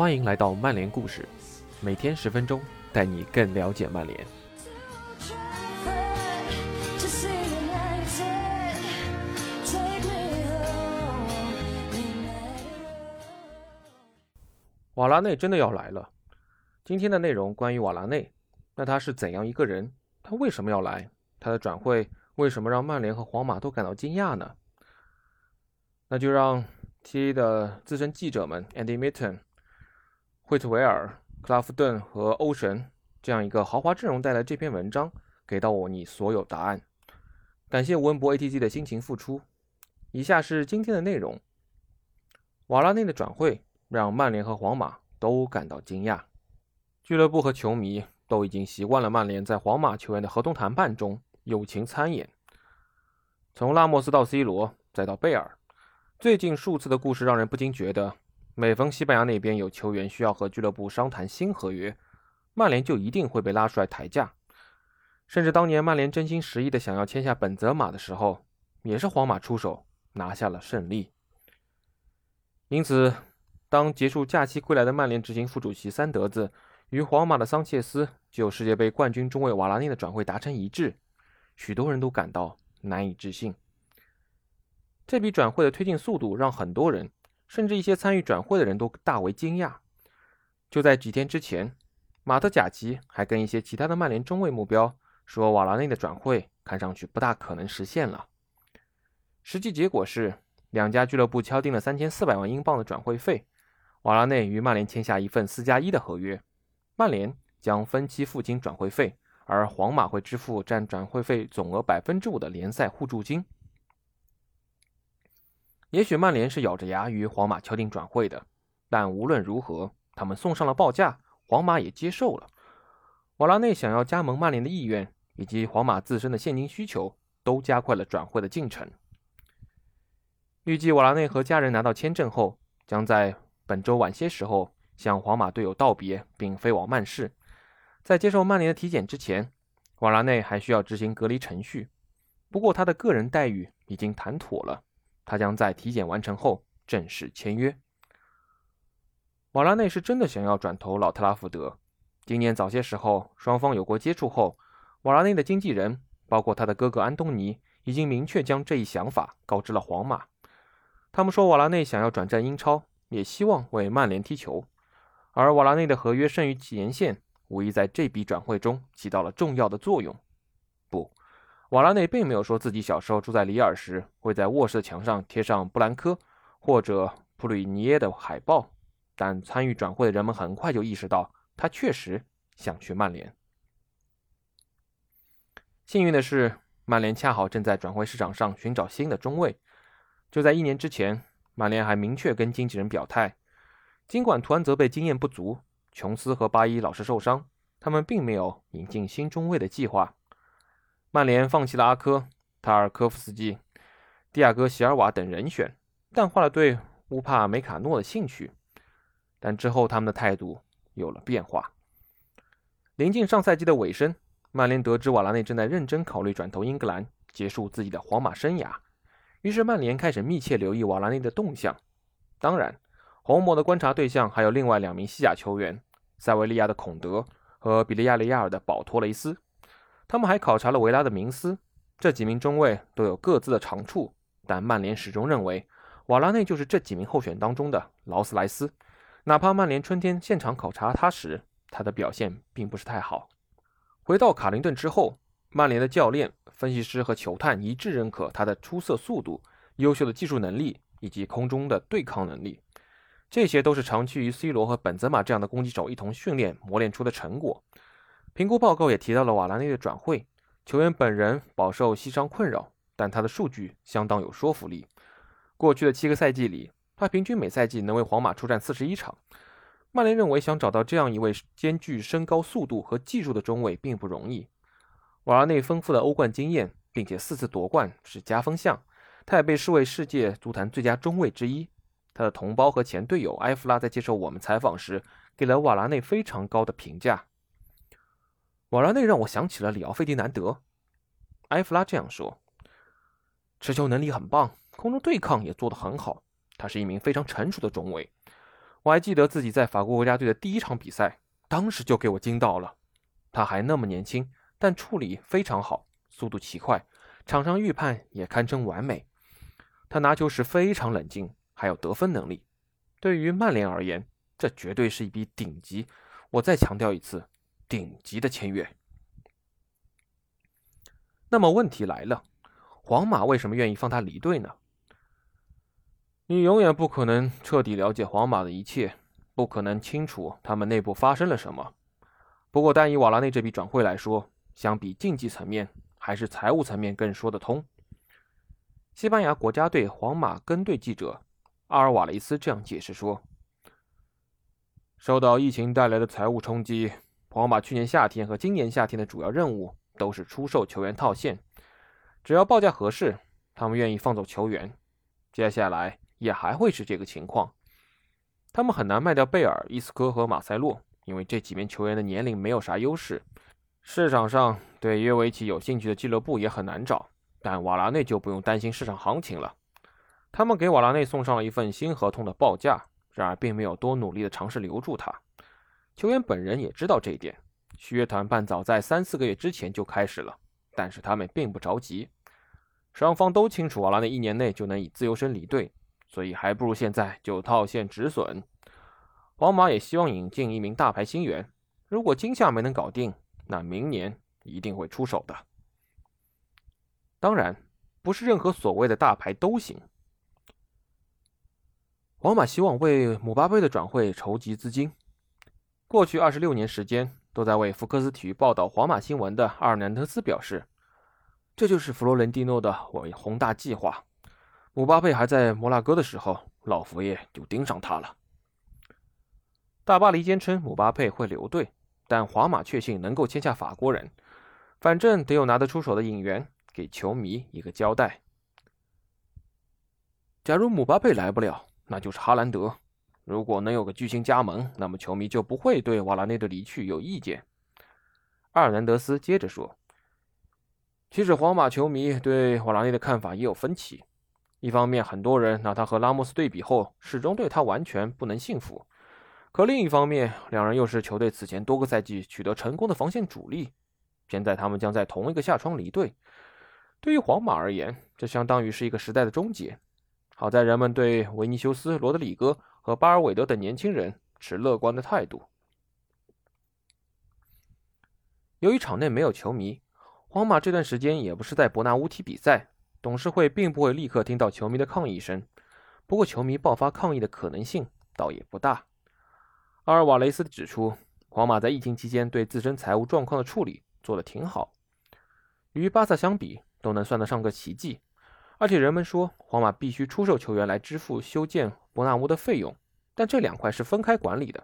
欢迎来到曼联故事，每天十分钟，带你更了解曼联。瓦拉内真的要来了。今天的内容关于瓦拉内，那他是怎样一个人？他为什么要来？他的转会为什么让曼联和皇马都感到惊讶呢？那就让 T 的资深记者们 Andy Mitton、惠特维尔、克拉夫顿和欧神这样一个豪华阵容带来这篇文章，给到我你所有答案。感谢吴文博 ATG 的辛勤付出。以下是今天的内容：瓦拉内的转会。让曼联和皇马都感到惊讶，俱乐部和球迷都已经习惯了曼联在皇马球员的合同谈判中友情参演。从拉莫斯到 C 罗，再到贝尔，最近数次的故事让人不禁觉得，每逢西班牙那边有球员需要和俱乐部商谈新合约，曼联就一定会被拉出来抬价。甚至当年曼联真心实意的想要签下本泽马的时候，也是皇马出手拿下了胜利。因此。当结束假期归来的曼联执行副主席三德子与皇马的桑切斯就世界杯冠军中卫瓦拉内的转会达成一致，许多人都感到难以置信。这笔转会的推进速度让很多人，甚至一些参与转会的人都大为惊讶。就在几天之前，马特贾奇还跟一些其他的曼联中卫目标说，瓦拉内的转会看上去不大可能实现了。实际结果是，两家俱乐部敲定了三千四百万英镑的转会费。瓦拉内与曼联签下一份四加一的合约，曼联将分期付清转会费，而皇马会支付占转会费总额百分之五的联赛互助金。也许曼联是咬着牙与皇马敲定转会的，但无论如何，他们送上了报价，皇马也接受了。瓦拉内想要加盟曼联的意愿，以及皇马自身的现金需求，都加快了转会的进程。预计瓦拉内和家人拿到签证后，将在。本周晚些时候向皇马队友道别，并飞往曼市。在接受曼联的体检之前，瓦拉内还需要执行隔离程序。不过他的个人待遇已经谈妥了，他将在体检完成后正式签约。瓦拉内是真的想要转投老特拉福德。今年早些时候，双方有过接触后，瓦拉内的经纪人，包括他的哥哥安东尼，已经明确将这一想法告知了皇马。他们说，瓦拉内想要转战英超。也希望为曼联踢球，而瓦拉内的合约剩余年限无疑在这笔转会中起到了重要的作用。瓦拉内并没有说自己小时候住在里尔时会在卧室的墙上贴上布兰科或者普吕尼耶的海报，但参与转会的人们很快就意识到他确实想去曼联。幸运的是，曼联恰好正在转会市场上寻找新的中卫，就在一年之前。曼联还明确跟经纪人表态，尽管图安泽贝经验不足，琼斯和巴伊老是受伤，他们并没有引进新中卫的计划。曼联放弃了阿科、塔尔科夫斯基、蒂亚戈·席尔瓦等人选，淡化了对乌帕梅卡诺的兴趣。但之后他们的态度有了变化。临近上赛季的尾声，曼联得知瓦拉内正在认真考虑转投英格兰，结束自己的皇马生涯。于是曼联开始密切留意瓦拉内的动向。当然，红魔的观察对象还有另外两名西甲球员：塞维利亚的孔德和比利亚雷亚尔的保托雷斯。他们还考察了维拉的明斯。这几名中卫都有各自的长处，但曼联始终认为瓦拉内就是这几名候选当中的劳斯莱斯。哪怕曼联春天现场考察他时，他的表现并不是太好。回到卡林顿之后。曼联的教练、分析师和球探一致认可他的出色速度、优秀的技术能力以及空中的对抗能力，这些都是长期与 C 罗和本泽马这样的攻击手一同训练磨练出的成果。评估报告也提到了瓦拉内的转会，球员本人饱受膝伤困扰，但他的数据相当有说服力。过去的七个赛季里，他平均每赛季能为皇马出战四十一场。曼联认为，想找到这样一位兼具身高、速度和技术的中卫并不容易。瓦拉内丰富的欧冠经验，并且四次夺冠是加分项，他也被视为世界足坛最佳中卫之一。他的同胞和前队友埃弗拉在接受我们采访时，给了瓦拉内非常高的评价。瓦拉内让我想起了里奥费迪南德，埃弗拉这样说：持球能力很棒，空中对抗也做得很好。他是一名非常成熟的中卫。我还记得自己在法国国家队的第一场比赛，当时就给我惊到了。他还那么年轻，但处理非常好，速度奇快，场上预判也堪称完美。他拿球时非常冷静，还有得分能力。对于曼联而言，这绝对是一笔顶级。我再强调一次，顶级的签约。那么问题来了，皇马为什么愿意放他离队呢？你永远不可能彻底了解皇马的一切，不可能清楚他们内部发生了什么。不过，单以瓦拉内这笔转会来说，相比竞技层面，还是财务层面更说得通。西班牙国家队皇马跟队记者阿尔瓦雷斯这样解释说：“受到疫情带来的财务冲击，皇马去年夏天和今年夏天的主要任务。”都是出售球员套现，只要报价合适，他们愿意放走球员。接下来也还会是这个情况。他们很难卖掉贝尔、伊斯科和马塞洛，因为这几名球员的年龄没有啥优势。市场上对约维奇有兴趣的俱乐部也很难找，但瓦拉内就不用担心市场行情了。他们给瓦拉内送上了一份新合同的报价，然而并没有多努力的尝试留住他。球员本人也知道这一点。续约谈判早在三四个月之前就开始了，但是他们并不着急。双方都清楚，瓦拉内一年内就能以自由身离队，所以还不如现在就套现止损。皇马也希望引进一名大牌新援，如果今夏没能搞定，那明年一定会出手的。当然，不是任何所谓的大牌都行。皇马希望为姆巴佩的转会筹集资金，过去二十六年时间。都在为福克斯体育报道皇马新闻的阿尔南德斯表示：“这就是弗洛伦蒂诺的伟宏大计划。姆巴佩还在摩纳哥的时候，老佛爷就盯上他了。”大巴黎坚称姆巴佩会留队，但皇马确信能够签下法国人，反正得有拿得出手的引援，给球迷一个交代。假如姆巴佩来不了，那就是哈兰德。如果能有个巨星加盟，那么球迷就不会对瓦拉内的离去有意见。阿尔南德斯接着说：“其实皇马球迷对瓦拉内的看法也有分歧。一方面，很多人拿他和拉莫斯对比后，始终对他完全不能信服；可另一方面，两人又是球队此前多个赛季取得成功的防线主力。现在他们将在同一个下窗离队，对于皇马而言，这相当于是一个时代的终结。好在人们对维尼修斯、罗德里戈。”和巴尔韦德等年轻人持乐观的态度。由于场内没有球迷，皇马这段时间也不是在伯纳乌踢比赛，董事会并不会立刻听到球迷的抗议声。不过，球迷爆发抗议的可能性倒也不大。阿尔瓦雷斯指出，皇马在疫情期间对自身财务状况的处理做得挺好，与巴萨相比都能算得上个奇迹。而且人们说，皇马必须出售球员来支付修建伯纳乌的费用，但这两块是分开管理的。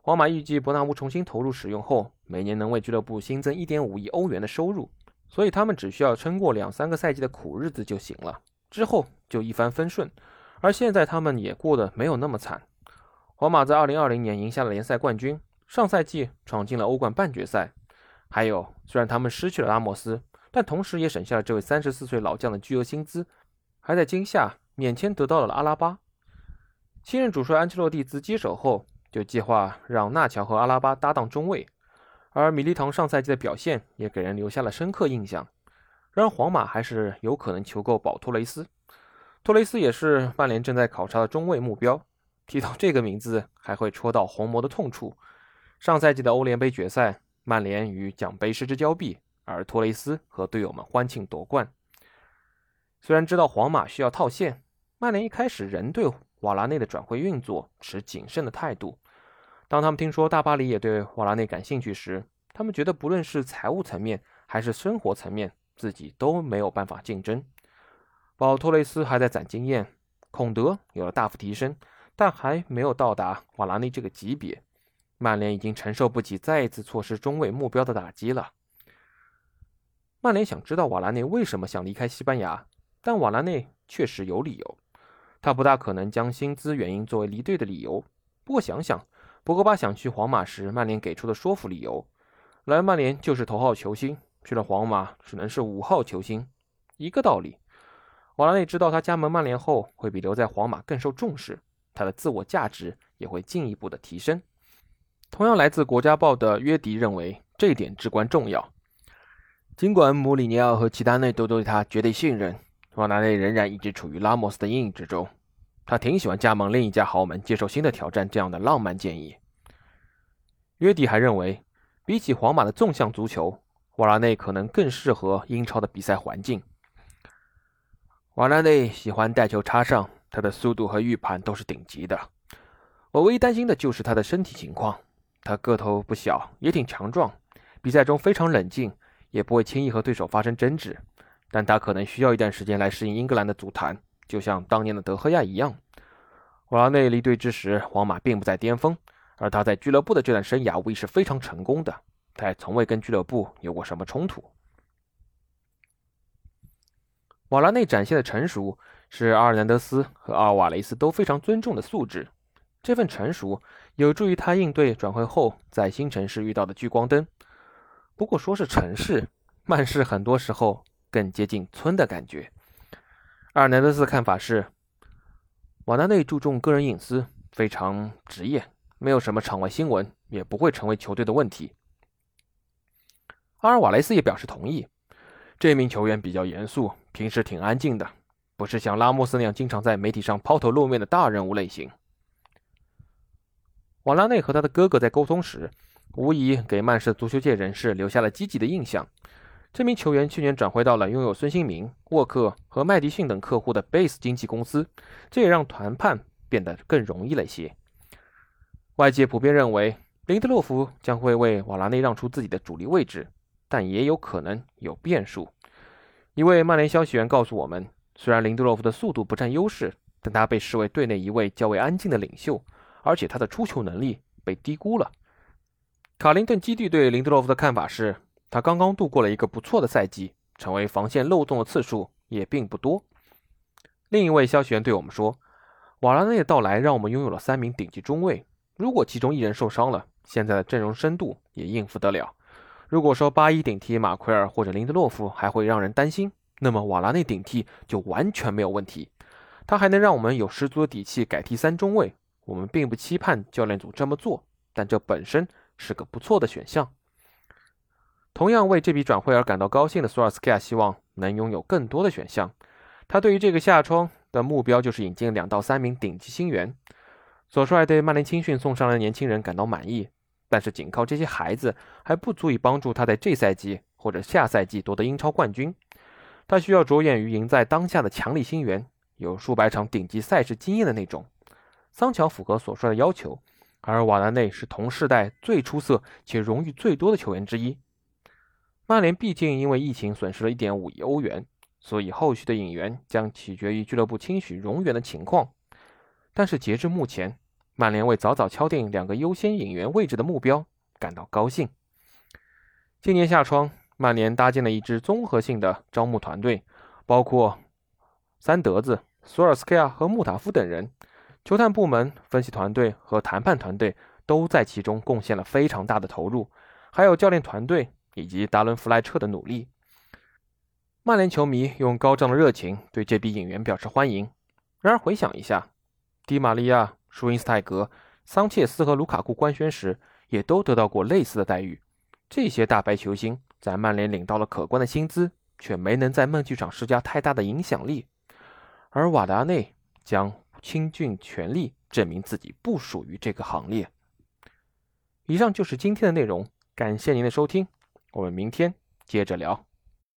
皇马预计伯纳乌重新投入使用后，每年能为俱乐部新增1.5亿欧元的收入，所以他们只需要撑过两三个赛季的苦日子就行了，之后就一帆风顺。而现在他们也过得没有那么惨。皇马在2020年赢下了联赛冠军，上赛季闯进了欧冠半决赛。还有，虽然他们失去了拉莫斯。但同时也省下了这位三十四岁老将的巨额薪资，还在今夏免签得到了阿拉巴。新任主帅安切洛蒂自接手后，就计划让纳乔和阿拉巴搭档中卫，而米利唐上赛季的表现也给人留下了深刻印象。然而，皇马还是有可能求购保托雷斯，托雷斯也是曼联正在考察的中卫目标。提到这个名字，还会戳到红魔的痛处。上赛季的欧联杯决赛，曼联与奖杯失之交臂。而托雷斯和队友们欢庆夺冠。虽然知道皇马需要套现，曼联一开始仍对瓦拉内的转会运作持谨慎的态度。当他们听说大巴黎也对瓦拉内感兴趣时，他们觉得不论是财务层面还是生活层面，自己都没有办法竞争。保托雷斯还在攒经验，孔德有了大幅提升，但还没有到达瓦拉内这个级别。曼联已经承受不起再一次错失中卫目标的打击了。曼联想知道瓦拉内为什么想离开西班牙，但瓦拉内确实有理由。他不大可能将薪资原因作为离队的理由。不过想想，博格巴想去皇马时，曼联给出的说服理由：来曼联就是头号球星，去了皇马只能是五号球星，一个道理。瓦拉内知道他加盟曼联后会比留在皇马更受重视，他的自我价值也会进一步的提升。同样来自《国家报》的约迪认为这一点至关重要。尽管穆里尼奥和齐达内都对他绝对信任，瓦拉内仍然一直处于拉莫斯的阴影之中。他挺喜欢加盟另一家豪门，接受新的挑战这样的浪漫建议。约迪还认为，比起皇马的纵向足球，瓦拉内可能更适合英超的比赛环境。瓦拉内喜欢带球插上，他的速度和预判都是顶级的。我唯一担心的就是他的身体情况。他个头不小，也挺强壮，比赛中非常冷静，也不会轻易和对手发生争执。但他可能需要一段时间来适应英格兰的足坛，就像当年的德赫亚一样。瓦拉内离队之时，皇马并不在巅峰，而他在俱乐部的这段生涯无疑是非常成功的。他也从未跟俱乐部有过什么冲突。瓦拉内展现的成熟，是阿尔南德斯和阿尔瓦雷斯都非常尊重的素质。这份成熟有助于他应对转会后在新城市遇到的聚光灯。不过，说是城市，曼市很多时候更接近村的感觉。阿尔南德斯的看法是，瓦拉内注重个人隐私，非常职业，没有什么场外新闻，也不会成为球队的问题。阿尔瓦雷斯也表示同意。这名球员比较严肃，平时挺安静的，不是像拉莫斯那样经常在媒体上抛头露面的大人物类型。瓦拉内和他的哥哥在沟通时，无疑给曼市足球界人士留下了积极的印象。这名球员去年转会到了拥有孙兴民、沃克和麦迪逊等客户的 Base 经纪公司，这也让谈判变得更容易了一些。外界普遍认为，林德洛夫将会为瓦拉内让出自己的主力位置。但也有可能有变数。一位曼联消息源告诉我们，虽然林德洛夫的速度不占优势，但他被视为队内一位较为安静的领袖，而且他的出球能力被低估了。卡林顿基地对林德洛夫的看法是，他刚刚度过了一个不错的赛季，成为防线漏洞的次数也并不多。另一位消息源对我们说，瓦拉内的到来让我们拥有了三名顶级中卫，如果其中一人受伤了，现在的阵容深度也应付得了。如果说八一顶替马奎尔或者林德洛夫还会让人担心，那么瓦拉内顶替就完全没有问题。他还能让我们有十足的底气改替三中卫。我们并不期盼教练组这么做，但这本身是个不错的选项。同样为这笔转会而感到高兴的索尔斯克亚希望能拥有更多的选项。他对于这个夏窗的目标就是引进两到三名顶级新援。索帅对曼联青训送上来的年轻人感到满意。但是，仅靠这些孩子还不足以帮助他在这赛季或者下赛季夺得英超冠军。他需要着眼于赢在当下的强力新援，有数百场顶级赛事经验的那种。桑乔符合所说的要求，而瓦拉内是同世代最出色且荣誉最多的球员之一。曼联毕竟因为疫情损失了一点五亿欧元，所以后续的引援将取决于俱乐部清许容援的情况。但是截至目前，曼联为早早敲定两个优先引援位置的目标感到高兴。今年夏窗，曼联搭建了一支综合性的招募团队，包括三德子、索尔斯克亚和穆塔夫等人。球探部门、分析团队和谈判团队都在其中贡献了非常大的投入，还有教练团队以及达伦·弗莱彻的努力。曼联球迷用高涨的热情对这笔引援表示欢迎。然而，回想一下，迪玛利亚。舒因斯泰格、桑切斯和卢卡库官宣时，也都得到过类似的待遇。这些大牌球星在曼联领到了可观的薪资，却没能在梦剧场施加太大的影响力。而瓦达内将倾尽全力证明自己不属于这个行列。以上就是今天的内容，感谢您的收听，我们明天接着聊。